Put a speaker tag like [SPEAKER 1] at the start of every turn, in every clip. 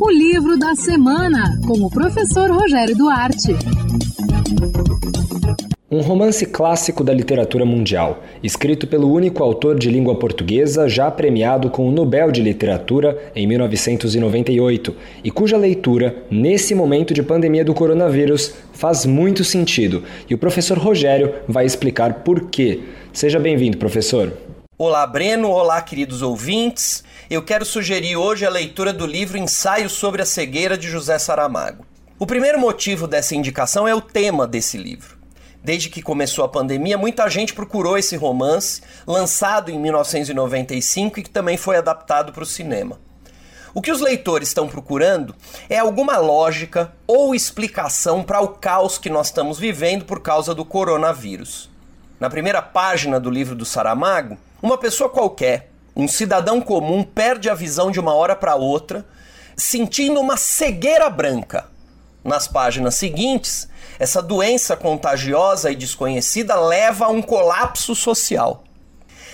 [SPEAKER 1] O livro da semana, com o professor Rogério Duarte.
[SPEAKER 2] Um romance clássico da literatura mundial, escrito pelo único autor de língua portuguesa já premiado com o Nobel de Literatura em 1998 e cuja leitura, nesse momento de pandemia do coronavírus, faz muito sentido. E o professor Rogério vai explicar por quê. Seja bem-vindo, professor.
[SPEAKER 3] Olá, Breno. Olá, queridos ouvintes. Eu quero sugerir hoje a leitura do livro Ensaio sobre a Cegueira de José Saramago. O primeiro motivo dessa indicação é o tema desse livro. Desde que começou a pandemia, muita gente procurou esse romance, lançado em 1995 e que também foi adaptado para o cinema. O que os leitores estão procurando é alguma lógica ou explicação para o caos que nós estamos vivendo por causa do coronavírus. Na primeira página do livro do Saramago, uma pessoa qualquer, um cidadão comum, perde a visão de uma hora para outra, sentindo uma cegueira branca. Nas páginas seguintes, essa doença contagiosa e desconhecida leva a um colapso social.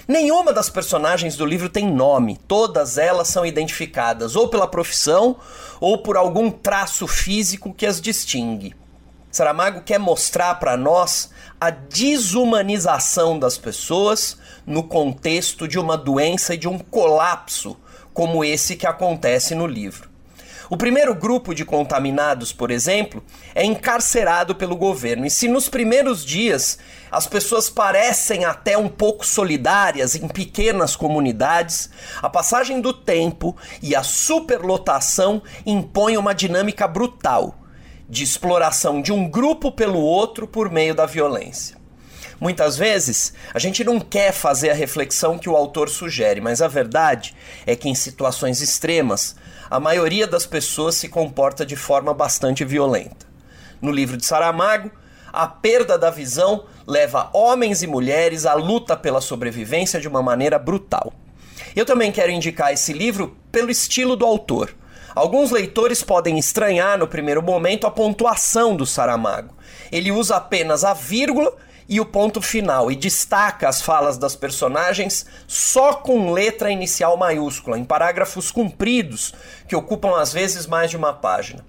[SPEAKER 3] Nenhuma das personagens do livro tem nome, todas elas são identificadas ou pela profissão ou por algum traço físico que as distingue. Saramago quer mostrar para nós a desumanização das pessoas no contexto de uma doença e de um colapso como esse que acontece no livro. O primeiro grupo de contaminados, por exemplo, é encarcerado pelo governo. E se nos primeiros dias as pessoas parecem até um pouco solidárias em pequenas comunidades, a passagem do tempo e a superlotação impõem uma dinâmica brutal de exploração de um grupo pelo outro por meio da violência. Muitas vezes a gente não quer fazer a reflexão que o autor sugere, mas a verdade é que em situações extremas a maioria das pessoas se comporta de forma bastante violenta. No livro de Saramago, a perda da visão leva homens e mulheres à luta pela sobrevivência de uma maneira brutal. Eu também quero indicar esse livro pelo estilo do autor. Alguns leitores podem estranhar no primeiro momento a pontuação do Saramago. Ele usa apenas a vírgula e o ponto final e destaca as falas das personagens só com letra inicial maiúscula, em parágrafos compridos que ocupam às vezes mais de uma página.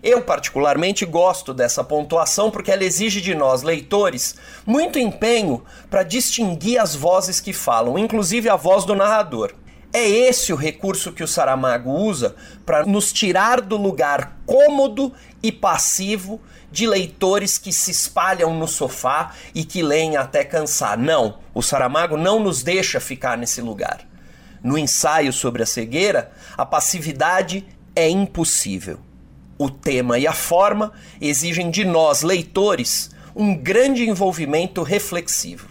[SPEAKER 3] Eu, particularmente, gosto dessa pontuação porque ela exige de nós, leitores, muito empenho para distinguir as vozes que falam, inclusive a voz do narrador. É esse o recurso que o Saramago usa para nos tirar do lugar cômodo e passivo de leitores que se espalham no sofá e que leem até cansar. Não, o Saramago não nos deixa ficar nesse lugar. No ensaio sobre a cegueira, a passividade é impossível. O tema e a forma exigem de nós, leitores, um grande envolvimento reflexivo.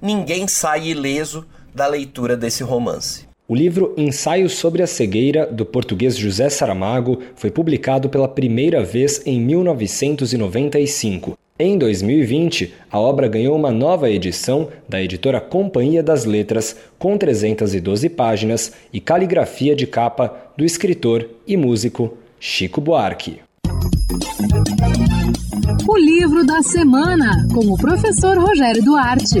[SPEAKER 3] Ninguém sai ileso da leitura desse romance.
[SPEAKER 2] O livro Ensaio sobre a Cegueira, do português José Saramago, foi publicado pela primeira vez em 1995. Em 2020, a obra ganhou uma nova edição da editora Companhia das Letras, com 312 páginas e caligrafia de capa do escritor e músico Chico Buarque.
[SPEAKER 1] O livro da semana, com o professor Rogério Duarte.